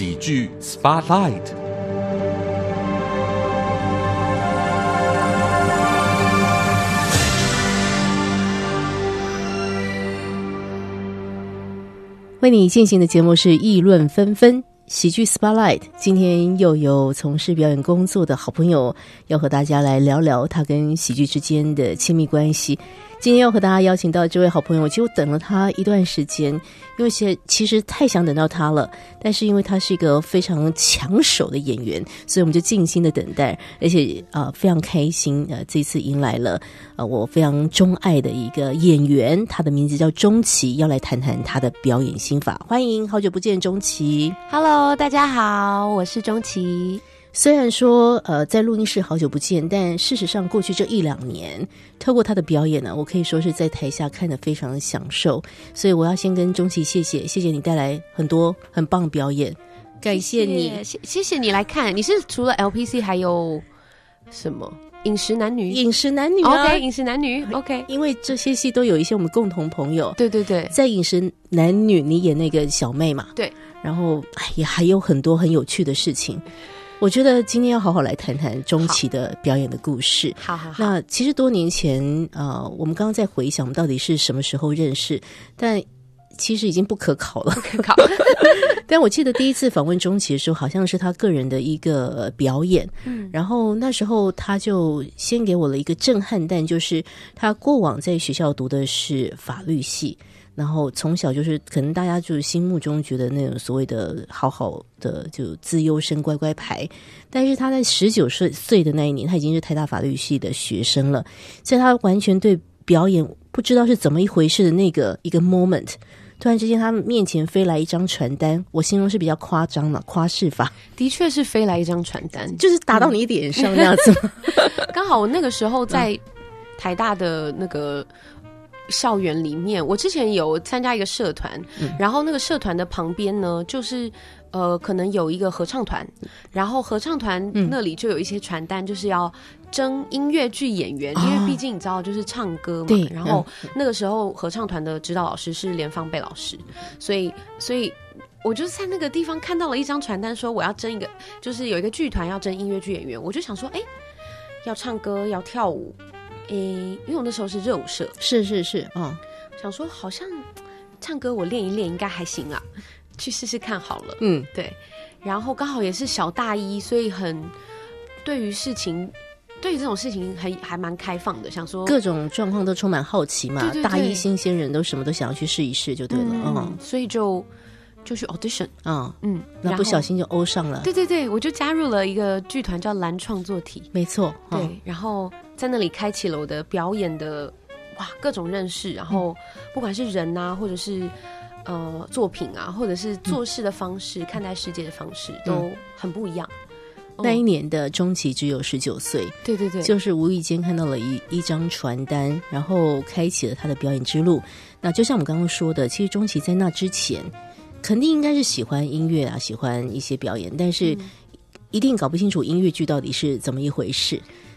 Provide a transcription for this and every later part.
喜剧 Spotlight。为你进行的节目是议论纷纷。喜剧 Spotlight，今天又有从事表演工作的好朋友要和大家来聊聊他跟喜剧之间的亲密关系。今天要和大家邀请到这位好朋友，其实我等了他一段时间，因为其其实太想等到他了，但是因为他是一个非常抢手的演员，所以我们就静心的等待，而且啊非常开心，呃这次迎来了呃我非常钟爱的一个演员，他的名字叫钟琪，要来谈谈他的表演心法。欢迎，好久不见，钟琪。Hello，大家好，我是钟琪。虽然说呃在录音室好久不见，但事实上过去这一两年，透过他的表演呢，我可以说是在台下看得非常的享受。所以我要先跟钟琪谢谢，谢谢你带来很多很棒的表演，感谢你。谢谢谢你来看。你是除了 LPC 还有什么饮食男女饮食男女啊？OK，饮食男女 OK。因为这些戏都有一些我们共同朋友，对对对，在饮食男女，你演那个小妹嘛，对，然后哎也还有很多很有趣的事情。我觉得今天要好好来谈谈钟琦的表演的故事。好好好。那其实多年前，呃，我们刚刚在回想，我们到底是什么时候认识，但其实已经不可考了。可考。但我记得第一次访问钟琪的时候，好像是他个人的一个呃表演，嗯然后那时候他就先给我了一个震撼弹，就是他过往在学校读的是法律系。然后从小就是可能大家就是心目中觉得那种所谓的好好的就自优生乖乖牌，但是他在十九岁岁的那一年，他已经是台大法律系的学生了，所以他完全对表演不知道是怎么一回事的那个一个 moment，突然之间他面前飞来一张传单，我形容是比较夸张了，夸饰法，的确是飞来一张传单，就是打到你脸上那样子吗。刚好我那个时候在台大的那个。校园里面，我之前有参加一个社团，然后那个社团的旁边呢，就是呃，可能有一个合唱团，然后合唱团那里就有一些传单，就是要征音乐剧演员，因为毕竟你知道，就是唱歌嘛对。然后那个时候合唱团的指导老师是连芳贝老师，所以所以。我就在那个地方看到了一张传单，说我要争一个，就是有一个剧团要争音乐剧演员，我就想说，哎、要唱歌，要跳舞，诶、因为我那时候是热舞社，是是是，嗯，想说好像唱歌我练一练应该还行啊，去试试看好了。嗯，对，然后刚好也是小大一，所以很对于事情，对于这种事情还还蛮开放的，想说各种状况都充满好奇嘛，对对对大一新鲜人都什么都想要去试一试就对了，嗯嗯，所以就就去 audition，嗯，嗯，那不小心就欧上了，对对对，我就加入了一个剧团叫蓝创作体，没错，对，嗯然后在那里开启了我的表演的哇各种认识，然后不管是人啊，或者是呃作品啊，或者是做事的方式、看待世界的方式，都很不一样。那一哦年的钟琪只有十九岁，对对对，就是无意间看到了一一张传单，然后开启了他的表演之路。那就像我们刚刚说的，其实钟琪在那之前肯定应该是喜欢音乐啊，喜欢一些表演，但是一定搞不清楚音乐剧到底是怎么一回事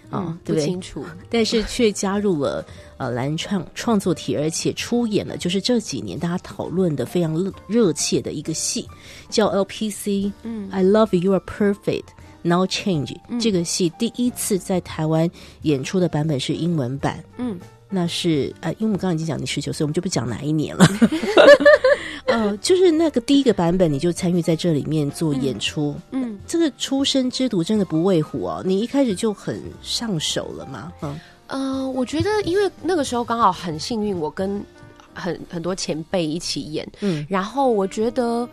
啊、嗯对不对？不清楚，但是却加入了 呃蓝创创作体，而且出演了就是这几年大家讨论的非常热热切的一个戏，叫 LPC。嗯，I Love You Are Perfect。Now Change、这个戏第一次在台湾演出的版本是英文版，嗯，那是呃，因为我们刚刚已经讲你十九岁，我们就不讲哪一年了。呃，就是那个第一个版本，你就参与在这里面做演出，嗯，这个出生之犊真的不畏虎哦，你一开始就很上手了嘛，嗯。呃，我觉得因为那个时候刚好很幸运，我跟很很多前辈一起演，嗯。然后我觉得，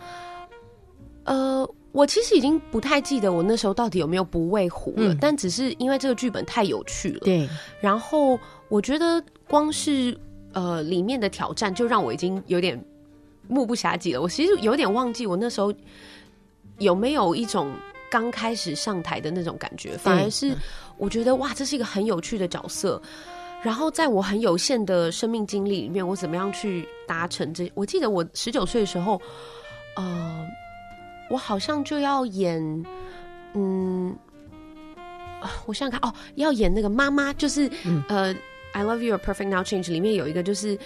呃，我其实已经不太记得我那时候到底有没有不畏虎了，嗯但只是因为这个剧本太有趣了，对，然后我觉得光是呃里面的挑战就让我已经有点目不暇接了。我其实有点忘记我那时候有没有一种刚开始上台的那种感觉，反而是我觉得哇，这是一个很有趣的角色。然后在我很有限的生命经历里面，我怎么样去达成这？我记得我十九岁的时候，呃，我好像就要演，嗯，啊我想想看，哦，要演那个妈妈，就是、呃，《I Love You, Are Perfect Now Change》里面有一个就是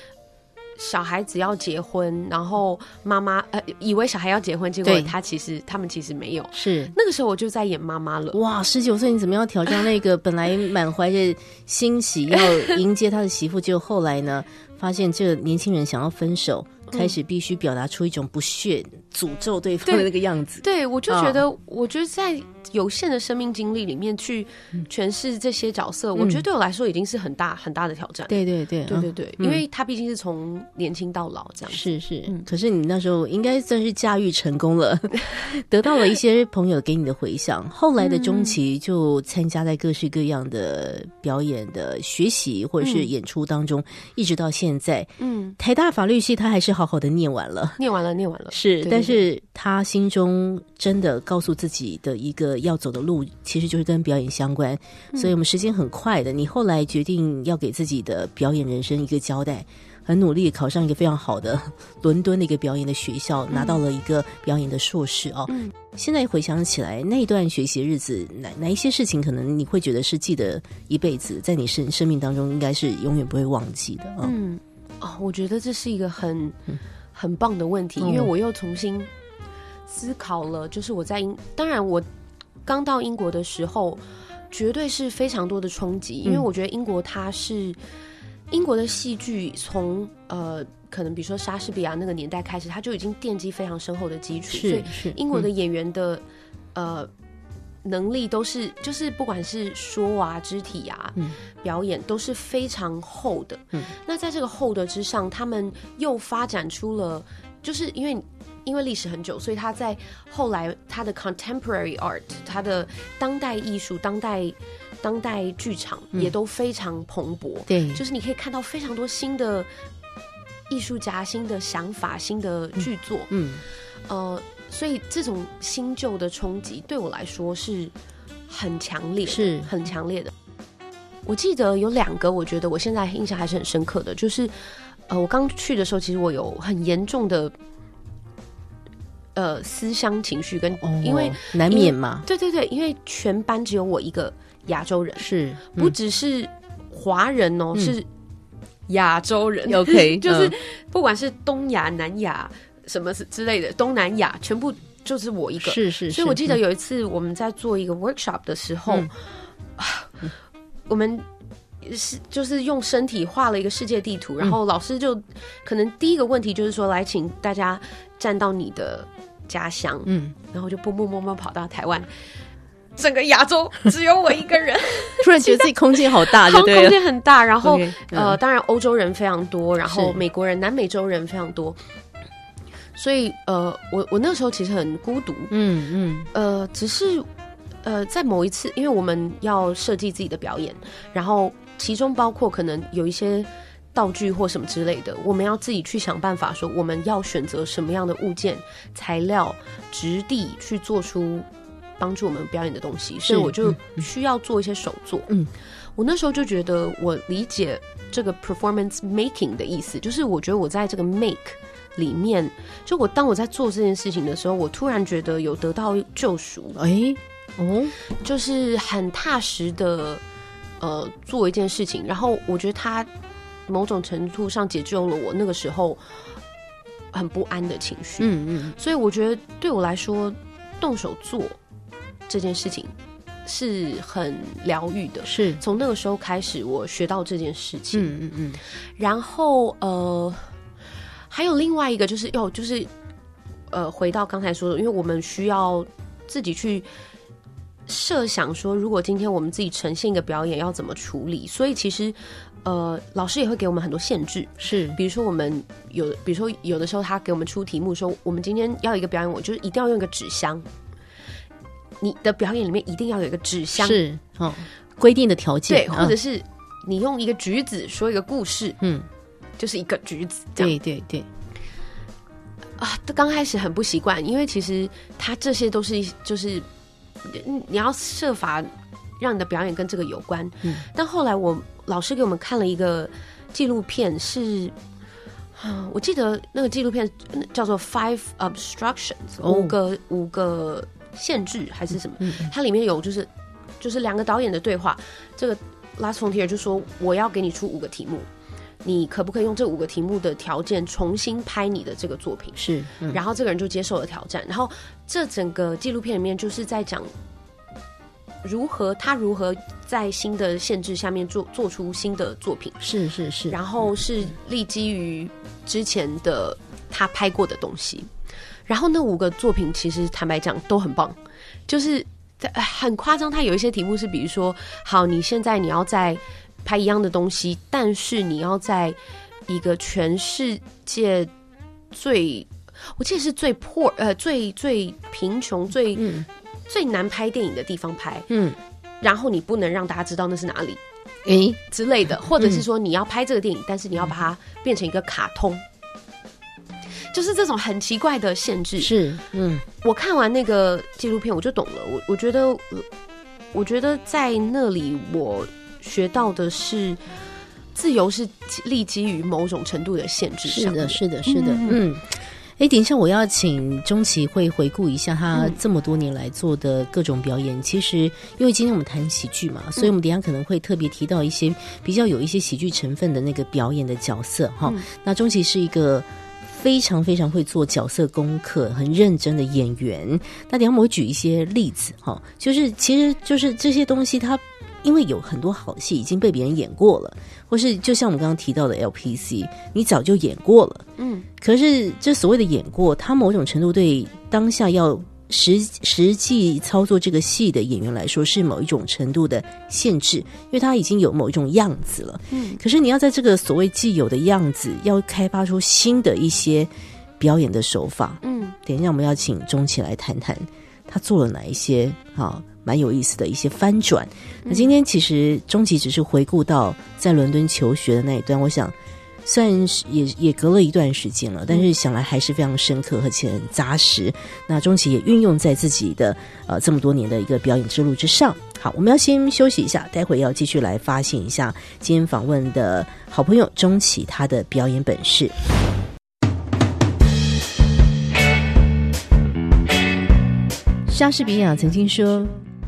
小孩子要结婚，然后妈妈呃以为小孩要结婚，结果他其实他们其实没有。是。那个时候我就在演妈妈了。哇，十九岁你怎么样挑战那个本来满怀着欣喜要迎接他的媳妇，结果后来呢，发现这个年轻人想要分手，开始必须表达出一种不屑、诅咒对方的那个样子。对，我就觉得，我觉得在有限的生命经历里面去诠释这些角色，我觉得对我来说已经是很大很大的挑战。对对对，对对对，因为他毕竟是从年轻到老这样。是是，可是你那时候应该算是驾驭成功了，得到了一些朋友给你的回响。后来的中期就参加在各式各样的表演的学习或者是演出当中，一直到现在。嗯，台大法律系他还是好好的念完了，念完了，念完了。是，但是他心中真的告诉自己的一个要走的路，其实就是跟表演相关。所以我们时间很快的，你后来决定要给自己的表演人生一个交代。很努力考上一个非常好的伦敦的一个表演的学校，拿到了一个表演的硕士哦。嗯，现在回想起来，那一段学习日子，哪哪一些事情可能你会觉得是记得一辈子，在你生生命当中应该是永远不会忘记的啊？嗯，哦，我觉得这是一个很很棒的问题，因为我又重新思考了，就是我在英，当然我刚到英国的时候，绝对是非常多的冲击，因为我觉得英国它是。英国的戏剧从呃，可能比如说莎士比亚那个年代开始，他就已经奠基非常深厚的基础，所以英国的演员的呃能力都是，就是不管是说啊、肢体啊、表演都是非常厚的。那在这个厚的之上，他们又发展出了，就是因为因为历史很久，所以他在后来他的 contemporary art，他的当代艺术、当代。当代剧场也都非常蓬勃，对，就是你可以看到非常多新的艺术家、新的想法、新的剧作，嗯，呃，所以这种新旧的冲击对我来说是很强烈，是很强烈的。我记得有两个，我觉得我现在印象还是很深刻的，就是呃，我刚去的时候，其实我有很严重的呃思乡情绪，跟因为难免嘛，对对对，因为全班只有我一个。亚洲人是不只是华人哦，是亚洲人。OK，就是不管是东亚、南亚什么之类的，东南亚全部就是我一个。是是，所以我记得有一次我们在做一个 workshop 的时候，我们是就是用身体画了一个世界地图，然后老师就可能第一个问题就是说，来请大家站到你的家乡，嗯，然后就蹦蹦蹦蹦跑到台湾。整个亚洲只有我一个人，突然觉得自己空间好大，空间很大。然后呃，当然欧洲人非常多，然后美国人、南美洲人非常多。所以呃，我我那时候其实很孤独，嗯嗯。呃，只是呃，在某一次，因为我们要设计自己的表演，然后其中包括可能有一些道具或什么之类的，我们要自己去想办法，说我们要选择什么样的物件、材料、质地去做出。帮助我们表演的东西，所以我就需要做一些手作。嗯，我那时候就觉得我理解这个 performance making 的意思，就是我觉得我在这个 make 里面，就我当我在做这件事情的时候，我突然觉得有得到救赎。哎，哦，就是很踏实的呃做一件事情，然后我觉得它某种程度上解救了我那个时候很不安的情绪。嗯嗯，所以我觉得对我来说，动手做。这件事情是很疗愈的，是从那个时候开始，我学到这件事情。嗯嗯嗯。然后呃，还有另外一个就是哟，就是呃，回到刚才说的，因为我们需要自己去设想说，如果今天我们自己呈现一个表演，要怎么处理。所以其实呃，老师也会给我们很多限制，是。比如说我们有，比如说有的时候他给我们出题目说，我们今天要一个表演，我就是一定要用一个纸箱。你的表演里面一定要有一个纸箱，是哦，规定的条件，对，或者是你用一个橘子说一个故事，嗯，就是一个橘子，对对对。啊，刚开始很不习惯，因为其实它这些都是就是你要设法让你的表演跟这个有关。嗯，但后来我老师给我们看了一个纪录片，是啊，我记得那个纪录片叫做《Five Obstructions》，五个五个。限制还是什么？它里面有就是就是两个导演的对话。这个 Last Frontier 就说我要给你出五个题目，你可不可以用这五个题目的条件重新拍你的这个作品？是，嗯然后这个人就接受了挑战。然后这整个纪录片里面就是在讲如何他如何在新的限制下面做做出新的作品，是是是，然后是立基于之前的他拍过的东西。然后那五个作品其实坦白讲都很棒，就是在很夸张。他有一些题目是，比如说，好，你现在你要在拍一样的东西，但是你要在一个全世界最，我记得是最破呃最最贫穷、最、嗯。最难拍电影的地方拍，嗯，然后你不能让大家知道那是哪里诶，之类的，或者是说你要拍这个电影，但是你要把它变成一个卡通。就是这种很奇怪的限制，是，嗯。我看完那个纪录片，我就懂了。我我觉得，呃我觉得在那里我学到的是，自由是立基于某种程度的限制是的。是的，是的，嗯嗯。哎，等一下，我要请钟琪会回顾一下他嗯这么多年来做的各种表演。其实，因为今天我们谈喜剧嘛，所以我们等一下可能会特别提到一些比较有一些喜剧成分的那个表演的角色哈。嗯那钟琪是一个非常非常会做角色功课、很认真的演员。那等一下我举一些例子哈，就是其实就是这些东西它。因为有很多好戏已经被别人演过了，或是就像我们刚刚提到的 LPC，你早就演过了。嗯可是这所谓的演过，它某种程度对当下要实实际操作这个戏的演员来说，是某一种程度的限制，因为他已经有某一种样子了。嗯可是你要在这个所谓既有的样子，要开发出新的一些表演的手法。嗯等一下，我们要请钟琪来谈谈他做了哪一些啊蛮有意思的一些翻转。那今天其实钟琪只是回顾到在伦敦求学的那一段，我想虽然是也也隔了一段时间了，但是想来还是非常深刻而且很扎实。那钟琪也运用在自己的呃这么多年的一个表演之路之上。好，我们要先休息一下，待会要继续来发现一下今天访问的好朋友钟琪他的表演本事。莎士比亚曾经说：“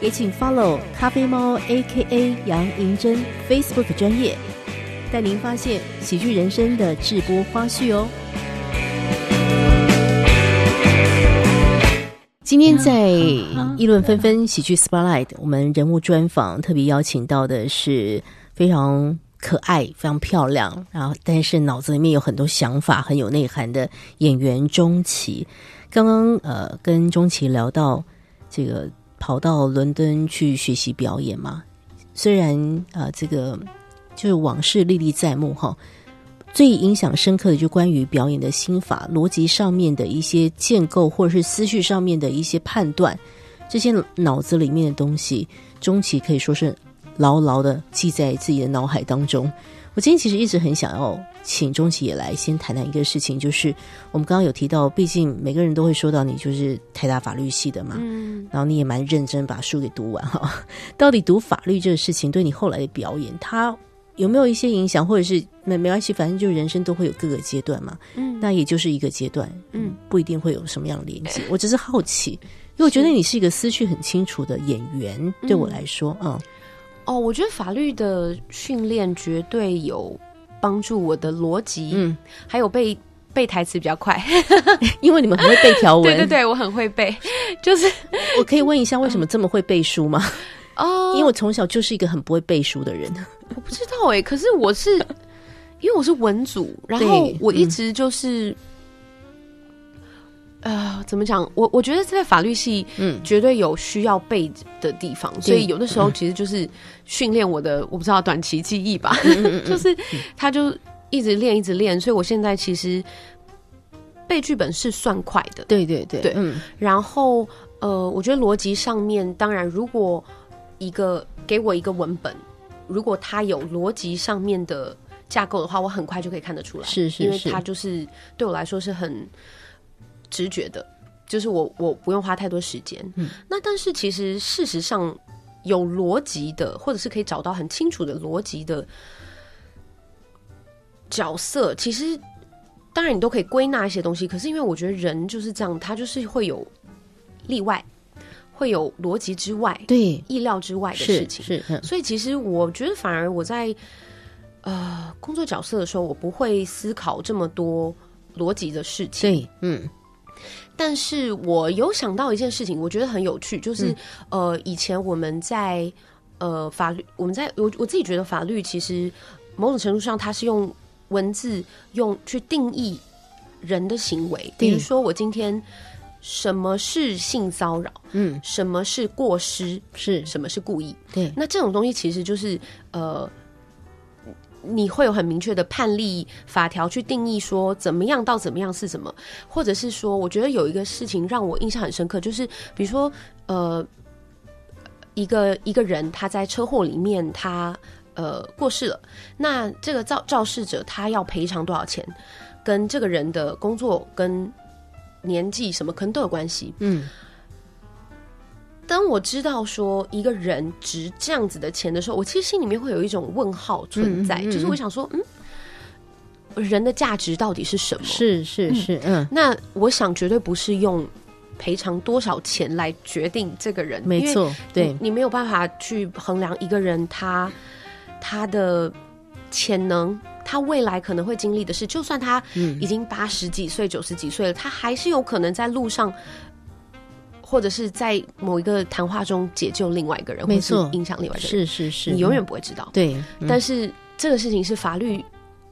也请 follow 咖啡猫 A.K.A 杨银珍 Facebook 专业，带您发现喜剧人生的直播花絮哦。今天在议论纷纷喜剧 Spotlight，我们人物专访特别邀请到的是非常可爱、非常漂亮，然后但是脑子里面有很多想法、很有内涵的演员钟琦。刚刚呃跟钟琦聊到这个跑到伦敦去学习表演嘛，虽然呃这个就是往事历历在目哈。最影响深刻的就关于表演的心法、逻辑上面的一些建构，或者是思绪上面的一些判断，这些脑子里面的东西，钟琪可以说是牢牢的记在自己的脑海当中。我今天其实一直很想要请钟琪也来先谈谈一个事情，就是我们刚刚有提到，毕竟每个人都会说到你就是台大法律系的嘛，嗯然后你也蛮认真把书给读完哈。到底读法律这个事情对你后来的表演，它有没有一些影响，或者是没没关系，反正就人生都会有各个阶段嘛，嗯那也就是一个阶段，嗯，不一定会有什么样的连接。我只是好奇，因为我觉得你是一个思绪很清楚的演员，对我来说，嗯哦，我觉得法律的训练绝对有帮助我的逻辑，嗯，还有背背台词比较快。因为你们很会背条文，对对对，我很会背，就是我可以问一下，为什么这么会背书吗？哦，因为我从小就是一个很不会背书的人，我不知道哎，可是我是因为我是文组，然后我一直就是。呃，怎么讲？我我觉得在法律系，嗯。绝对有需要背的地方，所以有的时候其实就是训练我的，我不知道短期记忆吧，嗯。就是他就一直练，一直练，所以我现在其实背剧本是算快的，对对对对。嗯。然后呃，我觉得逻辑上面，当然如果一个给我一个文本，如果它有逻辑上面的架构的话，我很快就可以看得出来，是是是。因为它就是对我来说是很直觉的，就是我我不用花太多时间。嗯，那但是其实事实上有逻辑的，或者是可以找到很清楚的逻辑的角色，其实当然你都可以归纳一些东西，可是因为我觉得人就是这样，他就是会有例外，会有逻辑之外、对，意料之外的事是情。是，嗯所以其实我觉得，反而我在呃工作角色的时候，我不会思考这么多逻辑的事情。对，嗯但是我有想到一件事情，我觉得很有趣，就是、嗯。呃，以前我们在呃法律，我们在我我自己觉得法律其实某种程度上，它是用文字用去定义人的行为，比如说我今天什么是性骚扰，嗯，什么是过失，是，什么是故意，对，那这种东西其实就是呃，你会有很明确的判例法条去定义说怎么样到怎么样是什么，或者是说，我觉得有一个事情让我印象很深刻，就是比如说呃，一个一个人他在车祸里面他呃过世了，那这个肇肇事者他要赔偿多少钱，跟这个人的工作跟年纪什么可能都有关系。嗯当我知道说一个人值这样子的钱的时候，我其实心里面会有一种问号存在，嗯嗯嗯就是我想说，嗯，人的价值到底是什么？是是是，嗯，那我想绝对不是用赔偿多少钱来决定这个人，没错，对你，你没有办法去衡量一个人他他的潜能。他未来可能会经历的事，就算他嗯已经八十几岁、九十几岁了，他还是有可能在路上，或者是在某一个谈话中解救另外一个人，或没错。是影响另外一个人，是是是，你永远不会知道。对，嗯。但是这个事情是法律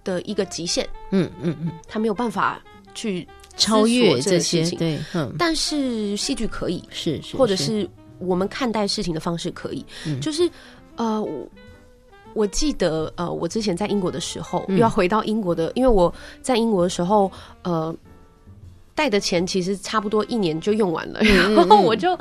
的一个极限，嗯嗯嗯，他没有办法去超越这这些，个事情。对，嗯，但是戏剧可以，是是，或者是。我们看待事情的方式可以，嗯。就是呃，我我记得呃，我之前在英国的时候，要回到英国的，因为我在英国的时候，呃，带的钱其实差不多一年就用完了，嗯然后我就。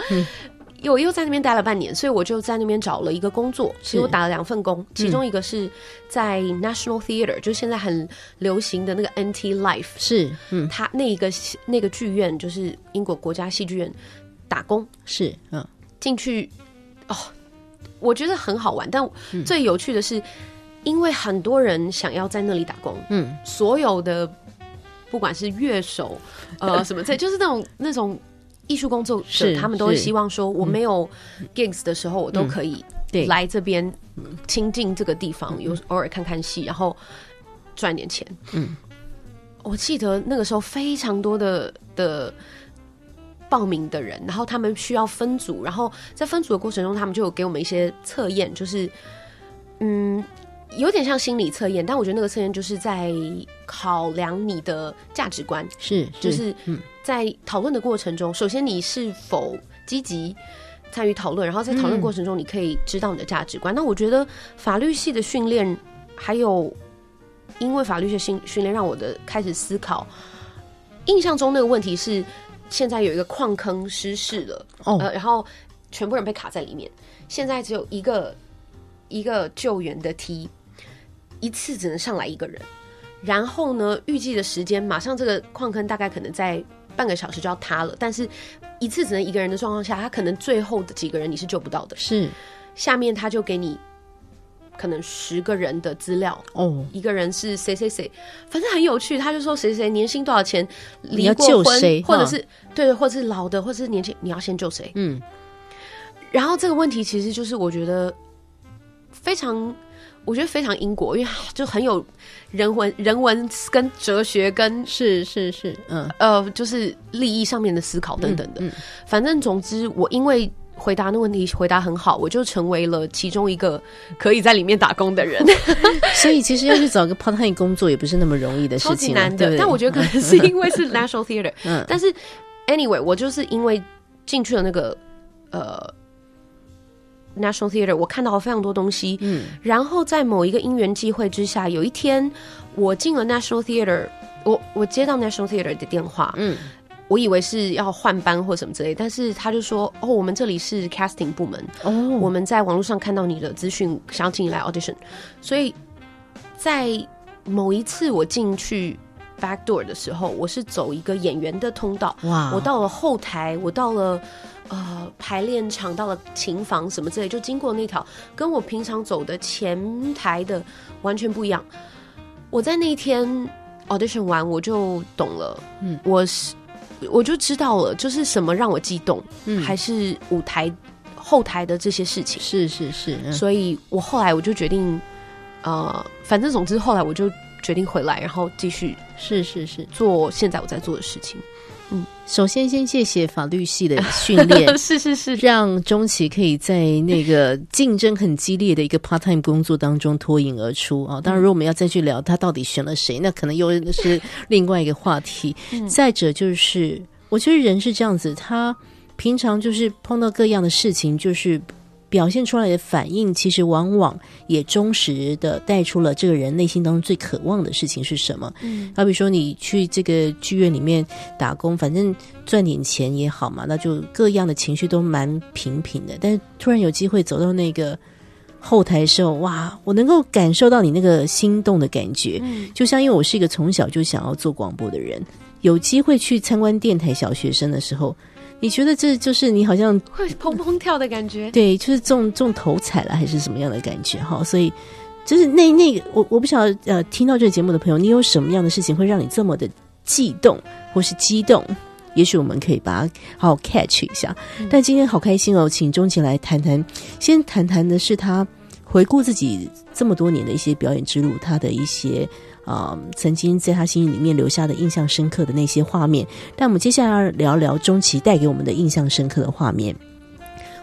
我又在那边待了半年，所以我就在那边找了一个工作。所以我打了两份工，其中一个是在 National Theatre，就是现在很流行的那个 NT Life，是，嗯他那一个那个剧院就是英国国家戏剧院打工。是，嗯进去哦，我觉得很好玩。但最有趣的是，因为很多人想要在那里打工，嗯，所有的不管是乐手，呃，什么这就是那种那种艺术工作是者，他们都希望说，我没有 gigs 的时候，我都可以对，来这边亲近这个地方，有偶尔看看戏，然后赚点钱。嗯，我记得那个时候非常多的的报名的人，然后他们需要分组，然后在分组的过程中，他们就有给我们一些测验，就是嗯，有点像心理测验，但我觉得那个测验就是在考量你的价值观，是就是嗯在讨论的过程中，首先你是否积极参与讨论，然后在讨论过程中，你可以知道你的价值观。那我觉得法律系的训练，还有因为法律系训训练，让我的开始思考。印象中那个问题是，现在有一个矿坑失事了，哦呃，然后全部人被卡在里面，现在只有一个一个救援的梯，一次只能上来一个人。然后呢，预计的时间马上这个矿坑大概可能在半个小时就要塌了，但是一次只能一个人的状况下，他可能最后的几个人你是救不到的。是下面他就给你可能十个人的资料，哦，一个人是谁谁谁，反正很有趣。他就说谁谁年薪多少钱，离过婚谁，或者是对，或者是老的，或者是年轻，你要先救谁？嗯然后这个问题其实就是我觉得非常，我觉得非常英国，因为 就很有人文、人文跟哲学跟是是是，嗯呃，就是利益上面的思考等等的。嗯反正总之，我因为回答那问题回答很好，我就成为了其中一个可以在里面打工的人，所以其实要去找个 part time 工作也不是那么容易的事超级难的。对对但我觉得可能是因为是 National Theatre，嗯但是 anyway，我就是因为进去了那个呃 National Theatre，我看到了非常多东西。嗯。然后在某一个因缘际会之下，有一天我进了 National Theatre，我我接到 National Theatre 的电话，嗯。我以为是要换班或什么之类，但是他就说：“哦，我们这里是 casting 部门，哦，我们在网络上看到你的资讯，想要请你来 audition。”所以在某一次我进去 back door 的时候，我是走一个演员的通道，哇。我到了后台，我到了呃排练场，到了琴房什么之类，就经过那条，跟我平常走的前台的完全不一样。我在那一天 audition 完，我就懂了，嗯。我是我就知道了，就是什么让我激动，嗯。还是舞台后台的这些事情。是是是，嗯。所以我后来我就决定，呃，反正总之后来我就决定回来，然后继续是是是。做现在我在做的事情。嗯首先，先谢谢法律系的训练，是是是，让钟琪可以在那个竞争很激烈的一个 part time 工作当中脱颖而出啊！当然，如果我们要再去聊他到底选了谁，那可能又是另外一个话题。再者就是，我觉得人是这样子，他平常就是碰到各样的事情，就是。表现出来的反应，其实往往也忠实的带出了这个人内心当中最渴望的事情是什么。嗯好比说，你去这个剧院里面打工，反正赚点钱也好嘛，那就各样的情绪都蛮平平的。但是突然有机会走到那个后台的时候，哇，我能够感受到你那个心动的感觉。嗯就像因为我是一个从小就想要做广播的人，有机会去参观电台小学生的时候，你觉得这就是你好像会砰砰跳的感觉。对，就是中中头彩了，还是什么样的感觉哈？所以就是那那个，我我不晓得呃，听到这个节目的朋友，你有什么样的事情会让你这么的悸动或是激动？也许我们可以把它好好 catch 一下。但今天好开心哦，请钟琪来谈谈，先谈谈的是他回顾自己这么多年的一些表演之路，他的一些。啊、曾经在他心里面留下的印象深刻的那些画面，但我们接下来要聊聊钟琪带给我们的印象深刻的画面。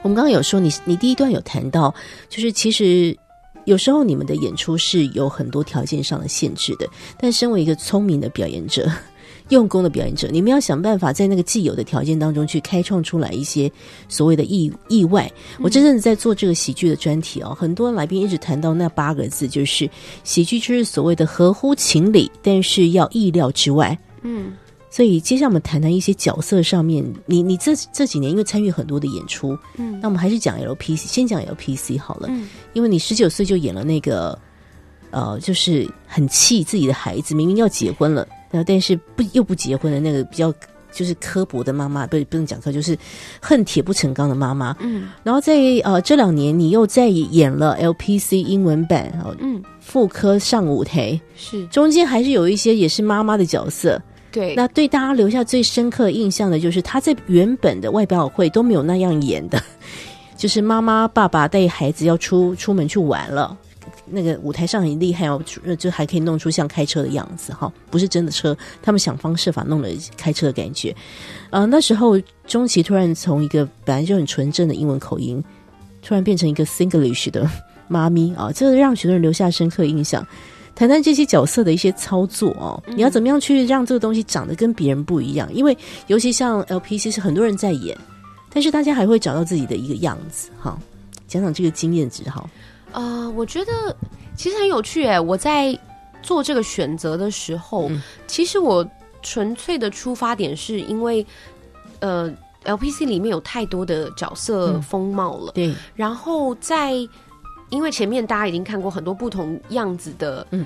我们刚刚有说你，你第一段有谈到，就是其实有时候你们的演出是有很多条件上的限制的，但身为一个聪明的表演者、用功的表演者，你们要想办法在那个既有的条件当中去开创出来一些所谓的意意外。我这阵子在做这个喜剧的专题哦，很多来宾一直谈到那八个字，就是喜剧就是所谓的合乎情理，但是要意料之外。嗯。所以接下来我们谈谈一些角色上面，你你这这几年因为参与很多的演出，嗯。那我们还是讲 LPC，先讲 LPC 好了，嗯。因为你十九岁就演了那个，呃，就是很气自己的孩子，明明要结婚了，然后但是不又不结婚的那个比较就是刻薄的妈妈，不不能讲刻，就是恨铁不成钢的妈妈。嗯然后在呃这两年，你又在演了 LPC 英文版，哦，嗯，妇科上舞台，是中间还是有一些也是妈妈的角色。对。那对大家留下最深刻印象的就是她在原本的外表会都没有那样演的，就是妈妈爸爸带孩子要出出门去玩了。那个舞台上很厉害哦，就还可以弄出像开车的样子哈，不是真的车，他们想方设法弄了开车的感觉。呃，那时候钟琪突然从一个本来就很纯正的英文口音，突然变成一个 Singlish 的妈咪啊，这让许多人留下深刻印象。谈谈这些角色的一些操作哦，你要怎么样去让这个东西长得跟别人不一样？因为尤其像 LPC 是很多人在演，但是大家还会找到自己的一个样子哈。讲讲这个经验值哈。呃，我觉得其实很有趣诶。我在做这个选择的时候，嗯其实我纯粹的出发点是因为，呃，LPC 里面有太多的角色嗯风貌了，对，然后在因为前面大家已经看过很多不同样子的，嗯，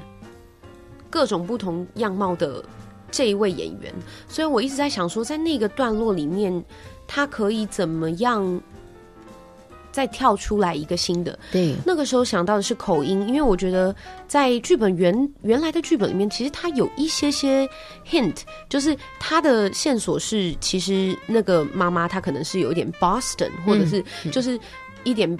各种不同样貌的这一位演员，所以我一直在想说，在那个段落里面，他可以怎么样再跳出来一个新的？对，那个时候想到的是口音，因为我觉得在剧本原原来的剧本里面，其实它有一些些 hint，就是它的线索是，其实那个妈妈她可能是有一点 Boston，或者是就是一点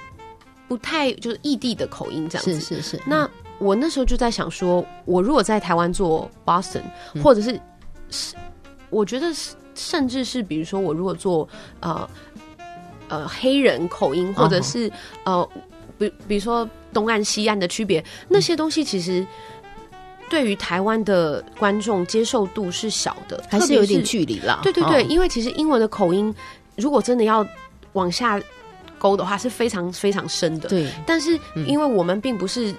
不太就是异地的口音这样子。是是是。那我那时候就在想说，我如果在台湾做 Boston，、或者是是，我觉得是甚至是比如说我如果做呃呃黑人口音，或者是、呃比比如说东岸西岸的区别，那些东西其实。对于台湾的观众接受度是小的，还是有点距离啦。对对对，哦因为其实英文的口音，如果真的要往下勾的话，是非常非常深的。对，但是嗯因为我们并不是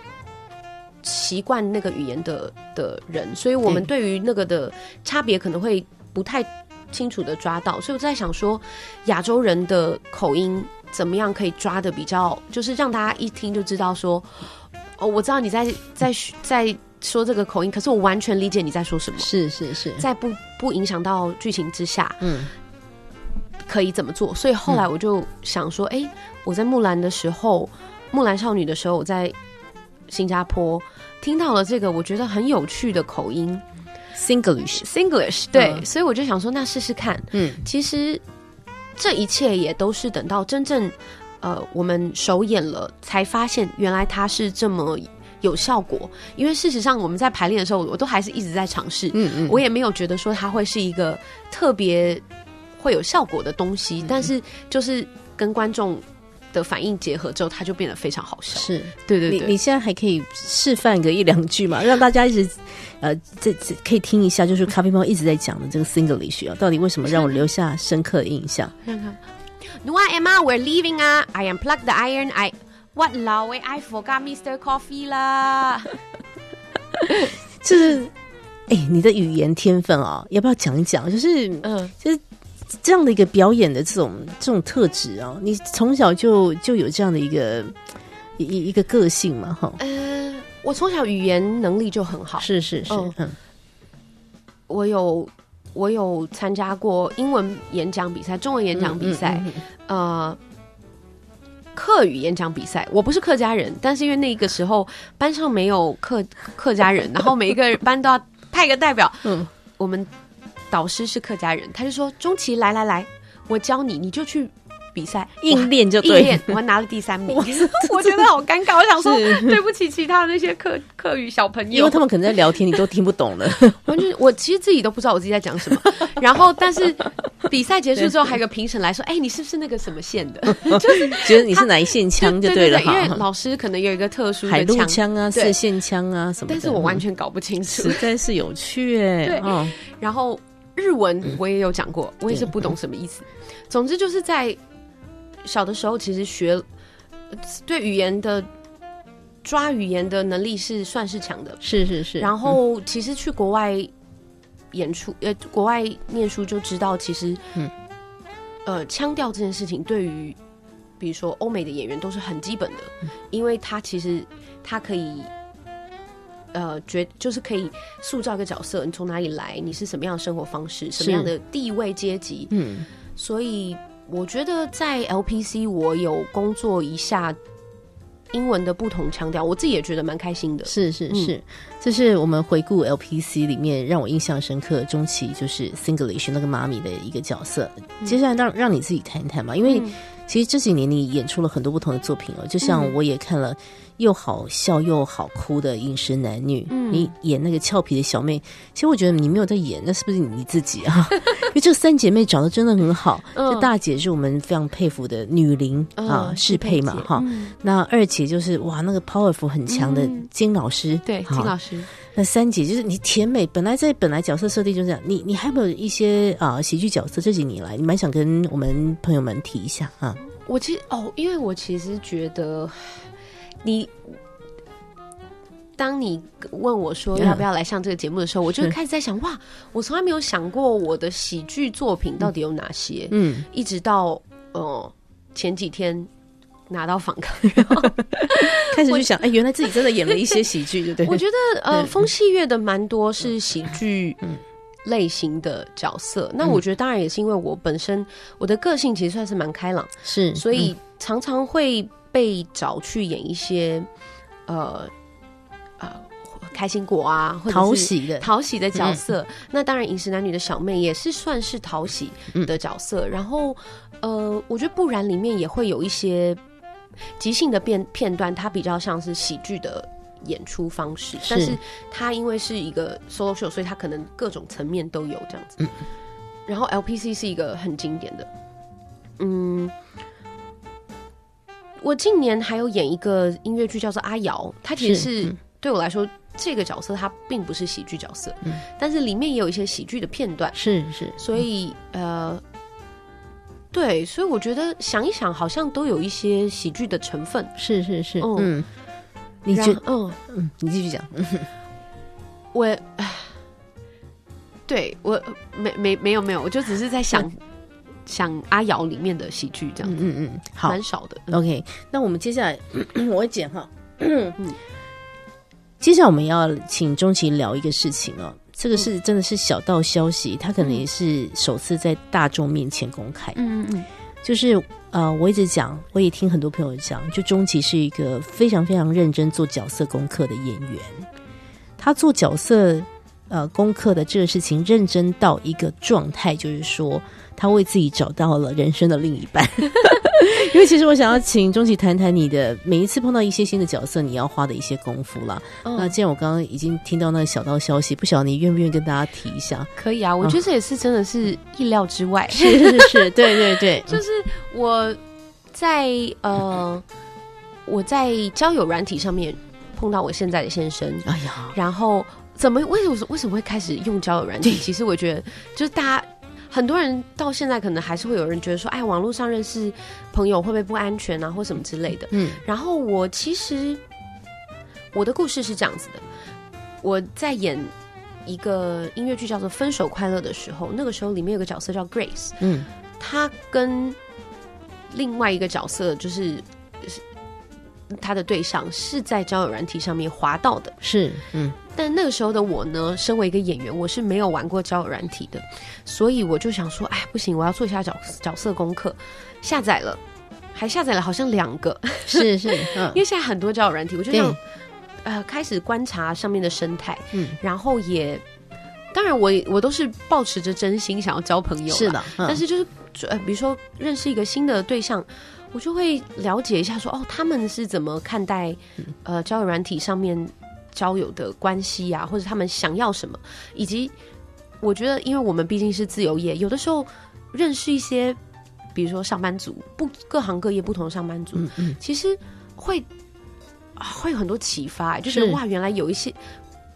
习惯那个语言的的人，所以我们对于那个的差别可能会不太清楚的抓到。所以我在想说，亚洲人的口音怎么样可以抓的比较，就是让大家一听就知道说，哦，我知道你在在在说这个口音，可是我完全理解你在说什么，是是是，在不不影响到剧情之下，嗯可以怎么做？所以后来我就想说，哎、我在木兰的时候，木兰少女的时候，我在新加坡听到了这个我觉得很有趣的口音 Singlish，，Singlish，对，嗯。所以我就想说，那试试看。嗯。其实这一切也都是等到真正呃我们首演了，才发现原来它是这么有效果。因为事实上我们在排练的时候，我都还是一直在尝试，嗯嗯，我也没有觉得说它会是一个特别会有效果的东西，但是就是跟观众的反应结合之后，它就变得非常好笑。是。对对对，你你现在还可以示范个一两句嘛，让大家一直呃，这这可以听一下，就是咖啡猫一直在讲的这个 Singlish 啊，到底为什么让我留下深刻的印象？看看。No, Emma, we're leaving 啊！I unplugged the iron. I what 老喂，I forgot Mr. Coffee 啦。就是，哎、你的语言天分啊、要不要讲一讲？就是嗯，这样的一个表演的这种这种特质啊，你从小就就有这样的一个一一一个个性嘛，哈，呃，我从小语言能力就很好，是是是，嗯。嗯。我有我有参加过英文演讲比赛、中文演讲比赛，嗯嗯嗯呃，客语演讲比赛。我不是客家人，但是因为那个时候班上没有客客家人，然后每一个班都要派一个代表。嗯。我们导师是客家人，他就说：“钟琪，来来来，我教你，你就去比赛。”硬练就对硬练，我还拿了第三名，我 觉得好尴尬。我想说，对不起其他的那些客客语小朋友，因为他们可能在聊天，你都听不懂了。完全，我其实自己都不知道我自己在讲什么。然后，但是比赛结束之后，还有个评审来说：“哎、你是不是那个什么县的？” 就是觉得你是哪一线枪就对了因为。老师可能有一个特殊海陆的枪，枪啊，对射线枪啊什么，但是我完嗯全搞不清楚实。在是有趣哎、对哦，然后日文我也有讲过，我也是不懂什么意思。总之就是在小的时候，其实学呃对语言的抓语言的能力是算是强的。是是是，然后其实去国外演出，呃，国外念书就知道，其实，嗯呃，腔调这件事情对于比如说欧美的演员都是很基本的，因为他其实他可以。呃，觉就是可以塑造一个角色，你从哪里来，你是什么样的生活方式，什么样的地位阶级，嗯。所以我觉得在 LPC 我有工作一下英文的不同腔调，我自己也觉得蛮开心的。是是嗯。是，这是我们回顾 LPC 里面让我印象深刻，中期就是 Singlish 那个妈咪的一个角色。接下来让让你自己谈一谈吧，因为嗯。其实这几年你演出了很多不同的作品哦，就像嗯。我也看了又好笑又好哭的《饮食男女》，嗯。你演那个俏皮的小妹，其实我觉得你没有在演，那是不是你自己啊？因为这三姐妹长得真的很好，嗯。这大姐是我们非常佩服的女伶啊，嗯适配嘛哈。嗯。那二姐就是哇，那个 powerful 很强的嗯。金老师，对，金老师，那三姐就是你甜美，本来在本来角色设定就这样，你你还有没有一些啊、喜剧角色？这几年来，你蛮想跟我们朋友们提一下啊？我其实哦，因为我其实觉得你。当你问我说嗯要不要来上这个节目的时候，我就开始在想，哇，我从来没有想过我的喜剧作品到底有哪些。嗯，一直到呃前几天拿到访谈，开始就想，哎，原来自己真的演了一些喜剧，对不对？我觉得呃，风戏乐的蛮多是喜剧类型的角色。那我觉得当然也是因为我本身我的个性其实算是蛮开朗，是，所以常常会被找去演一些呃呃开心果啊，或者是讨喜的，讨喜的角色。那当然，《饮食男女》的小妹也是算是讨喜的角色。然后，呃，我觉得不然里面也会有一些即兴的片片段，它比较像是喜剧的演出方式，但是它因为是一个 solo show，所以它可能各种层面都有这样子。然后 LPC 是一个很经典的，嗯。我近年还有演一个音乐剧，叫做《阿瑶》，它其实是对我来说，这个角色它并不是喜剧角色，嗯。但是里面也有一些喜剧的片段，是是，所以呃，对，所以我觉得想一想，好像都有一些喜剧的成分。是是是，嗯。嗯，你然觉嗯，嗯，你继续讲，嗯 我，对我没没没有没有，我就只是在想 想阿瑶里面的喜剧这样。子，嗯嗯嗯，好。蛮少的。，OK，那我们接下来 我会剪哈，嗯。接下来我们要请钟琪聊一个事情哦，这个是真的是小道消息，他可能也是首次在大众面前公开。嗯嗯嗯，就是呃，我一直讲，我也听很多朋友讲，就钟琪是一个非常非常认真做角色功课的演员，他做角色呃功课的这个事情认真到一个状态，就是说他为自己找到了人生的另一半。因为其实我想要请钟琪谈谈你的每一次碰到一些新的角色，你要花的一些功夫啦。那既然我刚刚已经听到那个小道消息，不晓得你愿不愿意跟大家提一下？可以啊，我觉得这也是真的是意料之外。是是是，对对对，就是我在呃我在交友软体上面碰到我现在的先生，哎呀，然后怎么为什么为什么会开始用交友软件？其实我觉得就是大家。很多人到现在可能还是会有人觉得说，哎，网络上认识朋友会不会不安全啊，或什么之类的。嗯，然后我其实我的故事是这样子的，我在演一个音乐剧叫做《分手快乐》的时候，那个时候里面有个角色叫 Grace，嗯，他跟另外一个角色就是他的对象是在交友软体上面滑到的，是，嗯。但那个时候的我呢，身为一个演员，我是没有玩过交友软体的，所以我就想说，哎，不行，我要做一下角角色功课，下载了，还下载了好像两个，是是，因为现在很多交友软体，我就想，呃，开始观察上面的生态，嗯，然后也，当然我我都是保持着真心想要交朋友，是的，但是就是呃，比如说认识一个新的对象，我就会了解一下，说哦，他们是怎么看待呃交友软体上面。交友的关系呀，或者他们想要什么，以及我觉得，因为我们毕竟是自由业，有的时候认识一些，比如说上班族，不各行各业不同的上班族，嗯嗯，其实会会有很多启发，就是哇，原来有一些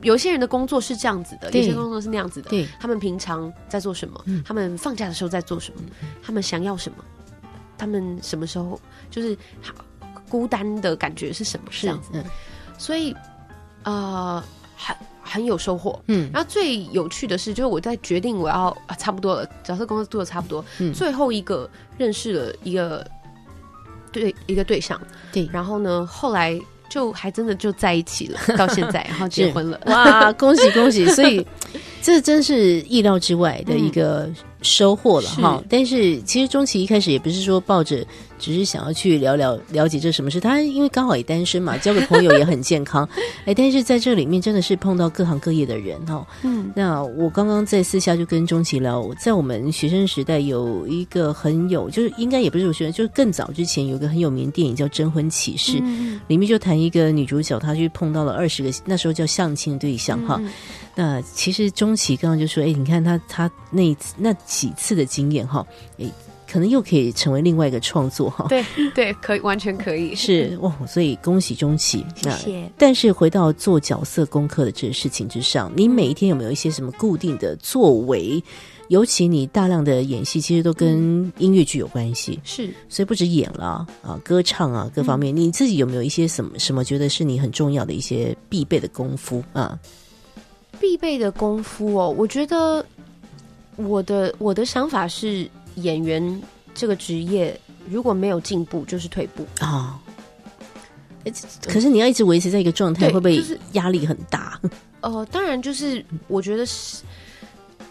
有一些人的工作是这样子的，有些工作是那样子的，对，他们平常在做什么？他们放假的时候在做什么？他们想要什么？他们什么时候就是孤单的感觉是什么？是这样子，所以。呃，很很有收获，嗯，然后最有趣的是，就是我在决定我要啊，差不多了，角色工作做的差不多，嗯，最后一个认识了一个对一个对象，对，然后呢，后来就还真的就在一起了，到现在，然后结婚了，哇，恭喜恭喜！所以这真是意料之外的一个收获了哈。但是其实钟琪一开始也不是说抱着。只是想要去聊聊了解这什么事，他因为刚好也单身嘛，交个朋友也很健康。哎，但是在这里面真的是碰到各行各业的人哈。嗯，那我刚刚在私下就跟钟琪聊，在我们学生时代有一个很有，就是应该也不是我学生，就是更早之前有个很有名的电影叫《征婚启事》，里面就谈一个女主角，她去碰到了二十个那时候叫相亲对象哈。那其实钟琪刚刚就说，哎，你看他他那那几次的经验哈，诶。可能又可以成为另外一个创作哈，对对，可以完全可以 是哇，所以恭喜钟琪，谢谢。但是回到做角色功课的这个事情之上，你每一天有没有一些什么固定的作为？尤其你大量的演戏，其实都跟音乐剧有关系，是，所以不止演了啊，歌唱啊，各方面，你自己有没有一些什么什么觉得是你很重要的一些必备的功夫啊？必备的功夫哦，我觉得我的我的想法是。演员这个职业如果没有进步，就是退步啊。可是你要一直维持在一个状态，会不会压力很大？呃，当然，就是我觉得是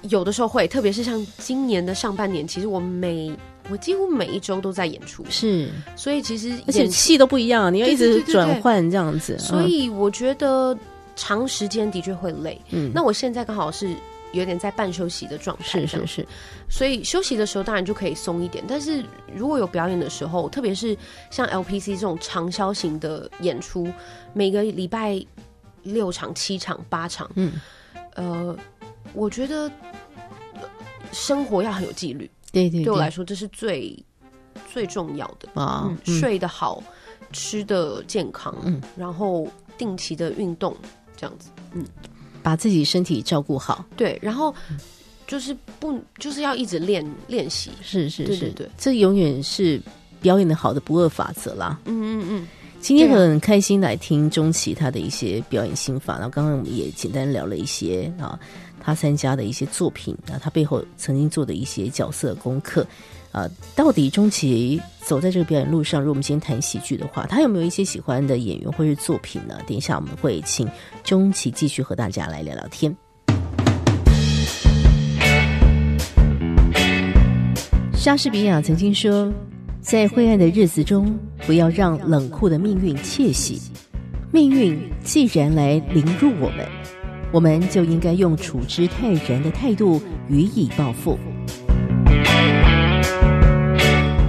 有的时候会，特别是像今年的上半年，其实我每我几乎每一周都在演出，是，所以其实而且戏都不一样，你要一直转换这样子，所以我觉得长时间的确会累。嗯，那我现在刚好是。有点在半休息的状态，是是是，所以休息的时候当然就可以松一点。但是如果有表演的时候，特别是像 LPC 这种长销型的演出，每个礼拜六场、七场、八场，嗯，呃，我觉得生活要很有纪律。对对，对我来说这是最最重要的。啊，睡得好，吃的健康，嗯，然后定期的运动，这样子，嗯。把自己身体照顾好，对，然后就是不就是要一直练练习，是是是，对，这永远是表演的好的不二法则啦。嗯嗯嗯，今天很开心来听钟琪他的一些表演心法，然后刚刚我们也简单聊了一些啊，他参加的一些作品啊，他背后曾经做的一些角色功课啊，到底钟琪走在这个表演路上，如果我们今天谈喜剧的话，他有没有一些喜欢的演员或是作品呢？等一下我们会请钟琪继续和大家来聊聊天。莎士比亚曾经说：“在灰暗的日子中，不要让冷酷的命运窃喜。命运既然来凌辱我们，我们就应该用处之泰然的态度予以报复。”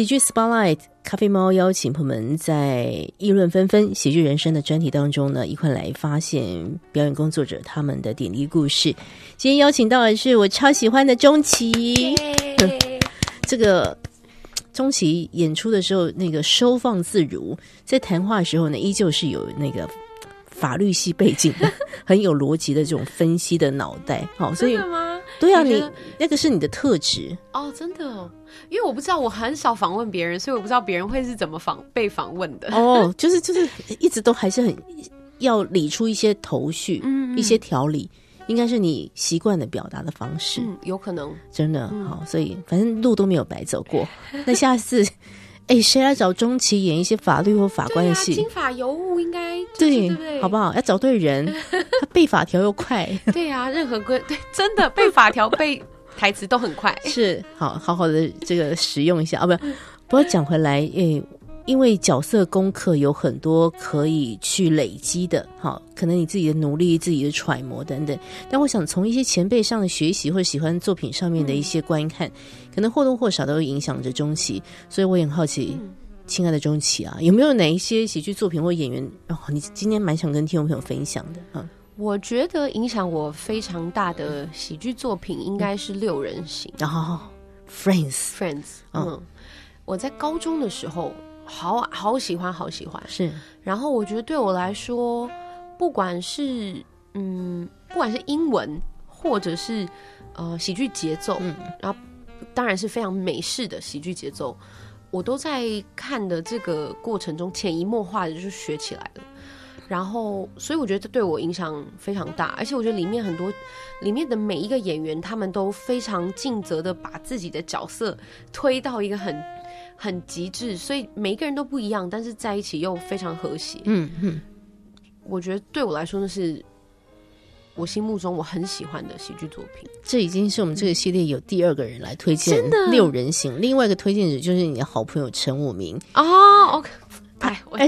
喜剧 Spotlight，咖啡猫邀请朋友们在议论纷纷喜剧人生的专题当中呢，一块来发现表演工作者他们的点滴故事。今天邀请到的是我超喜欢的钟琪，这个。钟琪演出的时候，那个收放自如，在谈话的时候呢，依旧是有那个法律系背景的，很有逻辑的这种分析的脑袋。好，所以对啊，你那个是你的特质哦，真的，因为我不知道，我很少访问别人，所以我不知道别人会是怎么访被访问的。哦，就是就是一直都还是很要理出一些头绪，嗯，一些条理。应该是你习惯的表达的方式，嗯，有可能真的好，所以反正路都没有白走过。那下次，哎，谁来找钟琪演一些法律或法官的戏？金法尤物应该对，好不好？要找对人，他背法条又快。对啊，任何规对，真的背法条背台词都很快。是，好好好的这个使用一下啊，不，不过讲回来，诶。因为角色功课有很多可以去累积的，好，可能你自己的努力、自己的揣摩等等。但我想从一些前辈上的学习，或者喜欢作品上面的一些观看，可能或多或少都会影响着钟琪。所以我也很好奇，亲爱的钟琪啊，有没有哪一些喜剧作品或演员哦？你今天蛮想跟听众朋友分享的啊？我觉得影响我非常大的喜剧作品应该是《六人行》然后《Friends》，Friends。嗯，我在高中的时候。好好喜欢，好喜欢是。然后我觉得对我来说，不管是嗯，不管是英文或者是呃喜剧节奏，嗯，然后当然是非常美式的喜剧节奏，我都在看的这个过程中潜移默化的就是学起来了。然后，所以我觉得对我影响非常大，而且我觉得里面很多里面的每一个演员，他们都非常尽责的把自己的角色推到一个很。很极致，所以每一个人都不一样，但是在一起又非常和谐。嗯嗯，我觉得对我来说，那是我心目中我很喜欢的喜剧作品。这已经是我们这个系列有第二个人来推荐《六人行》，另外一个推荐者就是你的好朋友陈武明哦。OK。哎，我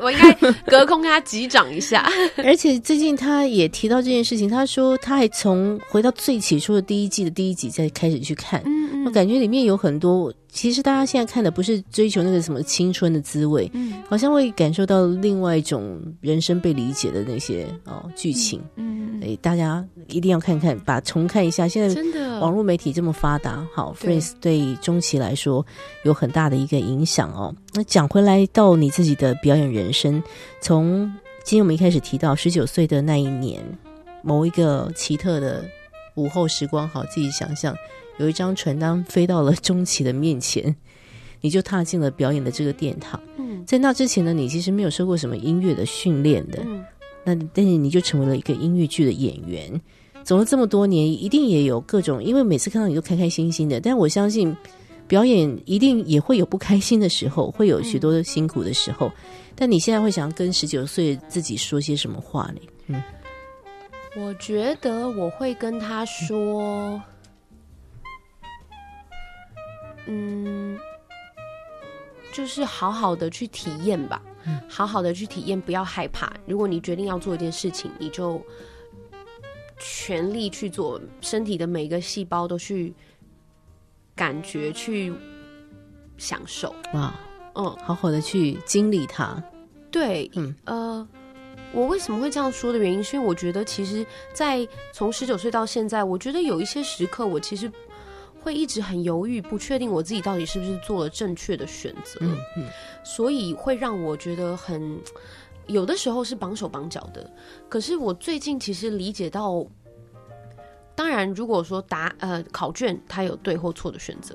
我应该隔空跟他击掌一下。而且最近他也提到这件事情，他说他还从回到最起初的第一季的第一集再开始去看，我感觉里面有很多。其实大家现在看的不是追求那个什么青春的滋味，嗯，好像会感受到另外一种人生被理解的那些哦剧情，嗯，哎，大家一定要看看，把重看一下。现在真的网络媒体这么发达，好，Friends 对中期来说有很大的一个影响哦。那讲回来到你自己的表演人生，从今天我们一开始提到十九岁的那一年，某一个奇特的午后时光，好，自己想象。有一张传单飞到了钟琪的面前，你就踏进了表演的这个殿堂。嗯，在那之前呢，你其实没有受过什么音乐的训练的。嗯，那但是你就成为了一个音乐剧的演员，走了这么多年，一定也有各种。因为每次看到你都开开心心的，但我相信表演一定也会有不开心的时候，会有许多辛苦的时候。但你现在会想跟十九岁自己说些什么话呢？嗯，我觉得我会跟他说。嗯，就是好好的去体验吧，好好的去体验，不要害怕。如果你决定要做一件事情，你就全力去做，身体的每一个细胞都去感觉、去享受。哇，嗯，好好的去经历它。对，嗯，呃，我为什么会这样说的原因，是因为我觉得，其实，在从十九岁到现在，我觉得有一些时刻，我其实。会一直很犹豫，不确定我自己到底是不是做了正确的选择，嗯嗯，所以会让我觉得很，有的时候是绑手绑脚的。可是我最近其实理解到，当然如果说答呃考卷它有对或错的选择，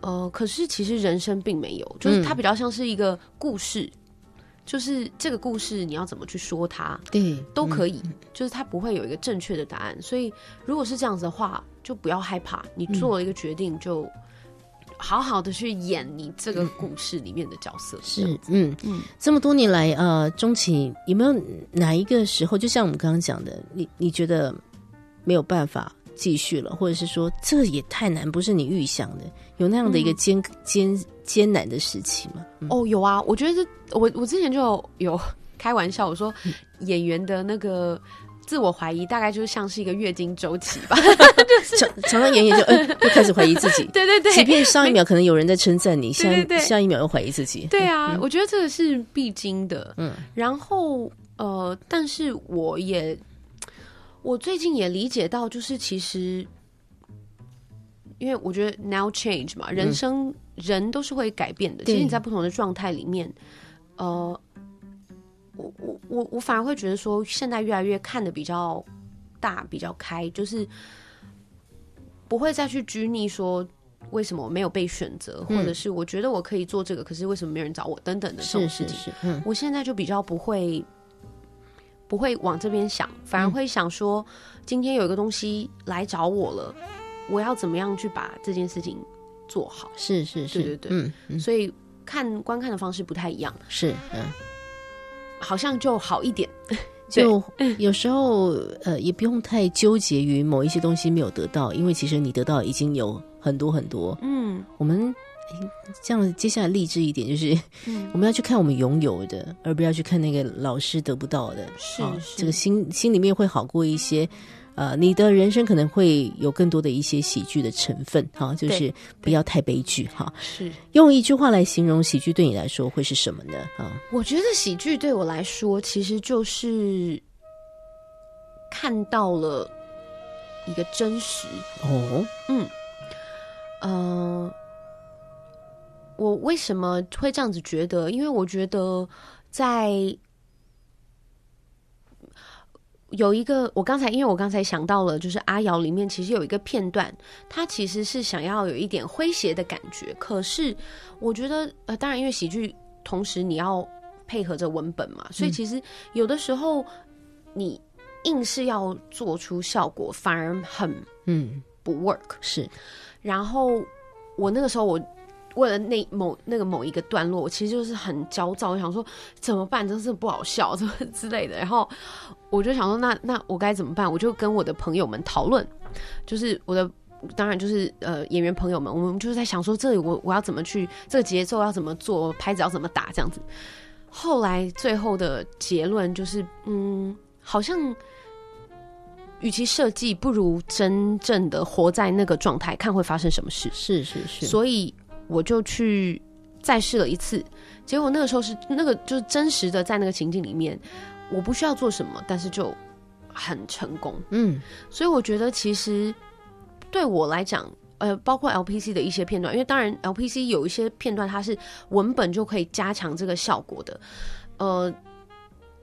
呃，可是其实人生并没有，就是它比较像是一个故事。就是这个故事，你要怎么去说它，对，都可以。就是它不会有一个正确的答案，所以如果是这样子的话，就不要害怕。你做了一个决定，就好好的去演你这个故事里面的角色。是，嗯嗯。这么多年来，呃，钟情有没有哪一个时候，就像我们刚刚讲的，你你觉得没有办法继续了，或者是说这也太难，不是你预想的，有那样的一个艰艰艰难的时期吗？哦，有啊，我觉得我我之前就有 开玩笑，我说演员的那个自我怀疑大概就是像是一个月经周期吧，就是常常常演演就嗯，就开始怀疑自己，对对对，即便上一秒可能有人在称赞你，下下一秒又怀疑自己，对啊，我觉得这个是必经的，嗯，然后呃，但是我也我最近也理解到，就是其实因为我觉得 now change 嘛，人生。人都是会改变的。其实你在不同的状态里面，呃，我我我我反而会觉得说，现在越来越看的比较大、比较开，就是不会再去拘泥说为什么我没有被选择，或者是我觉得我可以做这个，可是为什么没人找我等等的这种事情。嗯，我现在就比较不会不会往这边想，反而会想说，今天有一个东西来找我了，我要怎么样去把这件事情。做好。是是是，对对对，嗯，所以看观看的方式不太一样，是嗯，好像就好一点，就有时候呃也不用太纠结于某一些东西没有得到，因为其实你得到已经有很多很多，嗯，我们这样接下来励志一点就是，我们要去看我们拥有的，而不要去看那个老师得不到的，是这个心心里面会好过一些。呃，你的人生可能会有更多的一些喜剧的成分，哈，就是不要太悲剧，哈。是用一句话来形容喜剧，对你来说会是什么呢？啊，我觉得喜剧对我来说，其实就是看到了一个真实。哦，嗯，呃，我为什么会这样子觉得？因为我觉得在。有一个，我刚才因为我刚才想到了，就是阿瑶里面其实有一个片段，他其实是想要有一点诙谐的感觉。可是我觉得，呃，当然因为喜剧同时你要配合着文本嘛，所以其实有的时候你硬是要做出效果，反而很嗯不 work。是，然后我那个时候我。为了那某那个某一个段落，我其实就是很焦躁，我想说怎么办，真是不好笑，什 么之类的。然后我就想说，那那我该怎么办？我就跟我的朋友们讨论，就是我的当然就是呃演员朋友们，我们就是在想说，这里我我要怎么去这个节奏要怎么做，拍子要怎么打这样子。后来最后的结论就是，嗯，好像与其设计，不如真正的活在那个状态，看会发生什么事。是是是，所以。我就去再试了一次，结果那个时候是那个就是真实的在那个情境里面，我不需要做什么，但是就很成功。嗯，所以我觉得其实对我来讲，呃，包括 LPC 的一些片段，因为当然 LPC 有一些片段它是文本就可以加强这个效果的，呃，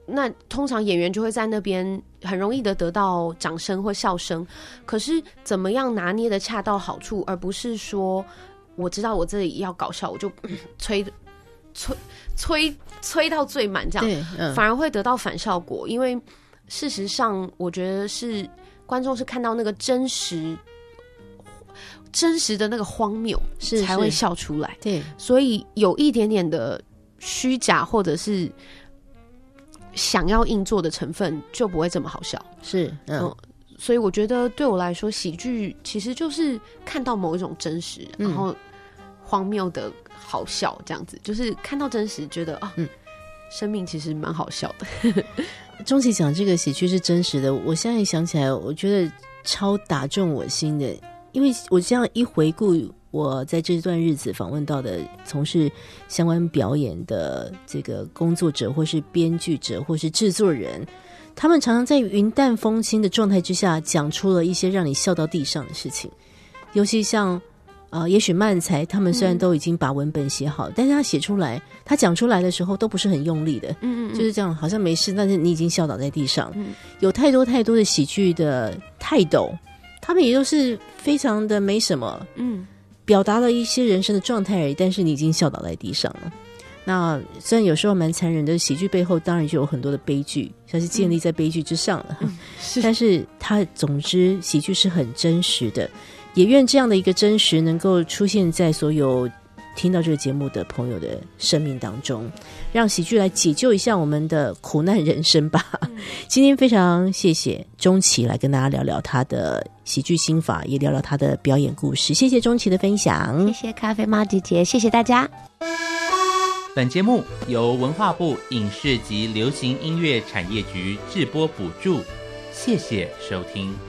那通常演员就会在那边很容易的得到掌声或笑声，可是怎么样拿捏的恰到好处，而不是说。我知道我这里要搞笑，我就 吹吹吹吹到最满，这样反而会得到反效果。因为事实上，我觉得是观众是看到那个真实真实的那个荒谬，是才会笑出来。对，所以有一点点的虚假或者是想要硬做的成分，就不会这么好笑。是，嗯。所以我觉得对我来说，喜剧其实就是看到某一种真实，然后。荒谬的好笑，这样子就是看到真实，觉得啊，嗯生命其实蛮好笑的。钟琪讲这个喜剧是真实的，我现在想起来，我觉得超打中我心的，因为我这样一回顾，我在这段日子访问到的从事相关表演的这个工作者，或是编剧者，或是制作人，他们常常在云淡风轻的状态之下，讲出了一些让你笑到地上的事情，尤其像。啊、也许漫才他们虽然都已经把文本写好，但是他写出来，他讲出来的时候都不是很用力的，嗯嗯就是这样，好像没事，但是你已经笑倒在地上。嗯有太多太多的喜剧的泰斗，他们也都是非常的没什么，嗯表达了一些人生的状态而已，但是你已经笑倒在地上了。那虽然有时候蛮残忍的，喜剧背后当然就有很多的悲剧，它是建立在悲剧之上的。是但是它总之喜剧是很真实的，也愿这样的一个真实能够出现在所有听到这个节目的朋友的生命当中，让喜剧来解救一下我们的苦难人生吧。今天非常谢谢钟琪来跟大家聊聊他的喜剧心法，也聊聊他的表演故事。谢谢钟琪的分享谢。谢咖啡猫姐姐，谢谢大家。本节目由文化部影视及流行音乐产业局制播补助，谢谢收听。